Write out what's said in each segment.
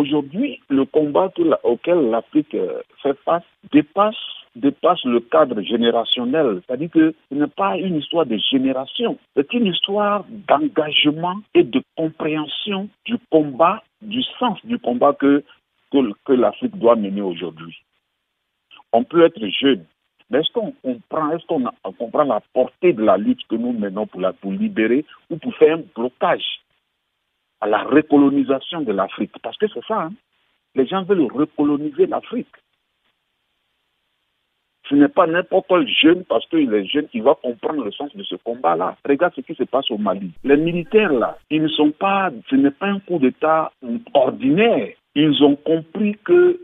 aujourd'hui, le combat auquel l'Afrique euh, fait face dépasse le cadre générationnel. C'est-à-dire que ce n'est pas une histoire de génération, c'est une histoire d'engagement et de compréhension du combat, du sens du combat que, que, l'Afrique doit mener aujourd'hui. On peut être jeune, mais est-ce qu'on comprend, est-ce qu'on comprend la portée de la lutte que nous menons pour, la, pour libérer ou pour faire un blocage à la recolonisation de l'Afrique Parce que c'est ça, hein. les gens veulent recoloniser l'Afrique. Ce n'est pas n'importe quel jeune, parce qu'il est jeune, qui va comprendre le sens de ce combat-là. Regarde ce qui se passe au Mali. Les militaires, là, ils ne sont pas, ce n'est pas un coup d'État ordinaire. Ils ont compris que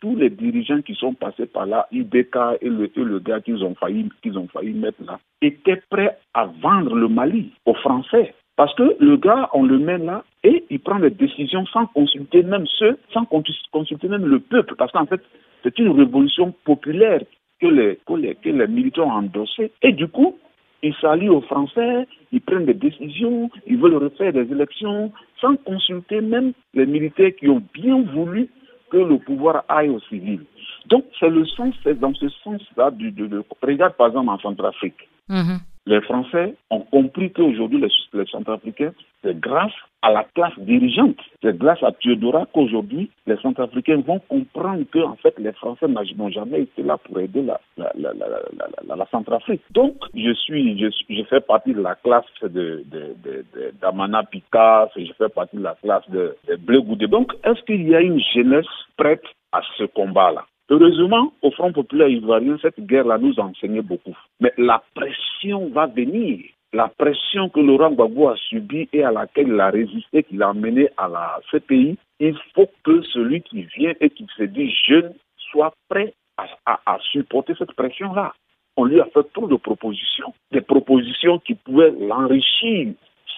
tous les dirigeants qui sont passés par là, IBK et le, et le gars qu'ils ont failli, qu'ils ont failli mettre là, étaient prêts à vendre le Mali aux Français. Parce que le gars, on le met là et il prend des décisions sans consulter même ceux, sans consulter même le peuple. Parce qu'en fait, c'est une révolution populaire que les, que les, militaires ont endossé. Et du coup, ils s'allient aux Français, ils prennent des décisions, ils veulent refaire des élections sans consulter même les militaires qui ont bien voulu que le pouvoir aille aux civils. Donc, c'est le sens, c'est dans ce sens-là de, de, regarde par exemple en Centrafrique. Mm les Français ont compris qu'aujourd'hui, les, les Centrafricains, c'est grâce à la classe dirigeante, c'est grâce à Théodora qu'aujourd'hui, les Centrafricains vont comprendre que, en fait, les Français n'ont jamais été là pour aider la, la, la, la Centrafrique. Donc, je suis, je, je, fais partie de la classe de, de, d'Amana Picasso, je fais partie de la classe de, de Bleu Goudé. Donc, est-ce qu'il y a une jeunesse prête à ce combat-là? Heureusement, au Front populaire ivoirien, cette guerre-là nous a enseigné beaucoup. Mais la pression va venir. La pression que Laurent Gbagbo a subie et à laquelle il a résisté, qu'il a mené à la CPI, il faut que celui qui vient et qui se dit jeune soit prêt à, supporter cette pression-là. On lui a fait trop de propositions, des propositions qui pouvaient l'enrichir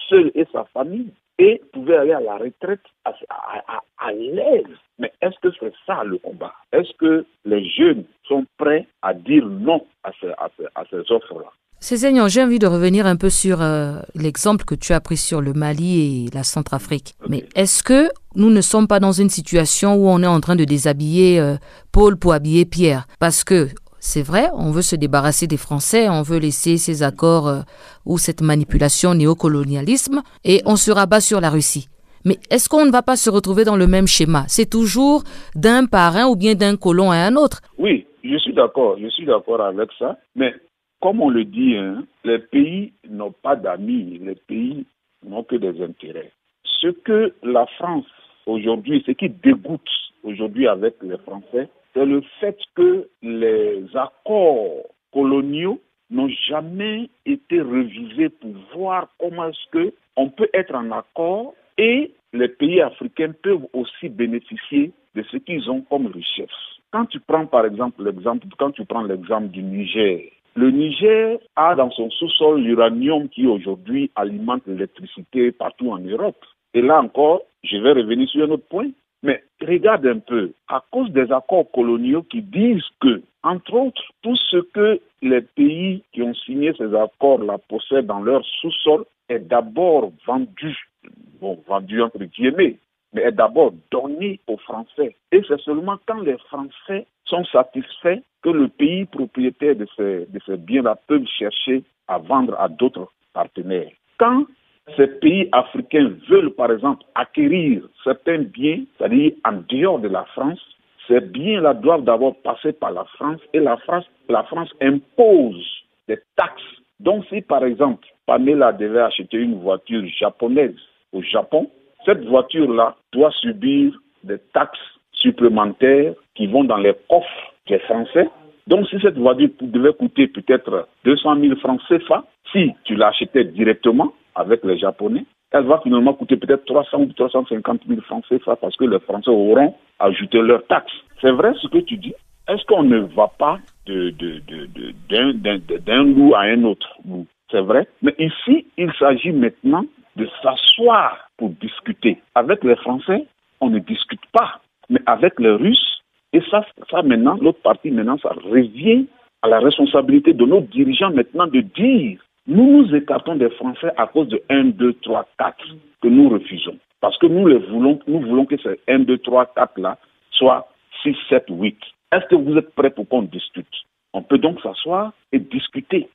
seul et sa famille et pouvait aller à la retraite à, l'aise. Mais est-ce que c'est ça le combat Est-ce que les jeunes sont prêts à dire non à ces, à ces, offres-là Cézanne, j'ai envie de revenir un peu sur euh, l'exemple que tu as pris sur le Mali et la Centrafrique. Mais est-ce que nous ne sommes pas dans une situation où on est en train de déshabiller euh, Paul pour habiller Pierre? Parce que c'est vrai, on veut se débarrasser des Français, on veut laisser ces accords euh, ou cette manipulation néocolonialisme et on se rabat sur la Russie. Mais est-ce qu'on ne va pas se retrouver dans le même schéma? C'est toujours d'un parrain ou bien d'un colon à un autre Oui, je suis d'accord, je suis d'accord avec ça. Mais comme on le dit, hein, les pays n'ont pas d'amis, les pays n'ont que des intérêts. Ce que la France aujourd'hui, ce qui dégoûte aujourd'hui avec les Français, c'est le fait que les accords coloniaux n'ont jamais été revisés pour voir comment est-ce que on peut être en accord et les pays africains peuvent aussi bénéficier de ce qu'ils ont comme richesse. Quand tu prends par exemple l'exemple, quand tu prends l'exemple du Niger, le Niger a dans son sous-sol l'uranium qui aujourd'hui alimente l'électricité partout en Europe. Et là encore, je vais revenir sur un autre point. Mais regarde un peu, à cause des accords coloniaux qui disent que, entre autres, tout ce que les pays qui ont signé ces accords-là possèdent dans leur sous-sol est d'abord vendu, bon, vendu entre guillemets, mais est d'abord donné aux Français. Et c'est seulement quand les Français sont satisfaits que le pays propriétaire de ces, de ces biens-là peut chercher à vendre à d'autres partenaires. Quand ces pays africains veulent, par exemple, acquérir certains biens, c'est-à-dire en dehors de la France, ces biens-là doivent d'abord passer par la France et la France, la France impose des taxes. Donc si, par exemple, Pamela devait acheter une voiture japonaise au Japon, cette voiture-là doit subir des taxes supplémentaires qui vont dans les coffres des Français. Donc si cette voiture devait coûter peut-être 200 000 francs CFA, si tu l'achetais directement, avec les Japonais, elle va finalement coûter peut-être 300 ou 350 000 francs CFA parce que les Français auront ajouté leurs taxes. C'est vrai ce que tu dis. Est-ce qu'on ne va pas d'un de, de, goût à un autre goût? C'est vrai. Mais ici, il s'agit maintenant de s'asseoir pour discuter. Avec les Français, on ne discute pas. Mais avec les Russes, et ça, ça maintenant, l'autre partie maintenant, ça revient à la responsabilité de nos dirigeants maintenant de dire nous nous écartons des Français à cause de 1, 2, 3, 4 que nous refusons. Parce que nous les voulons, nous voulons que ces 1, 2, 3, 4 là soient 6, 7, 8. Est-ce que vous êtes prêts pour qu'on discute? On peut donc s'asseoir et discuter.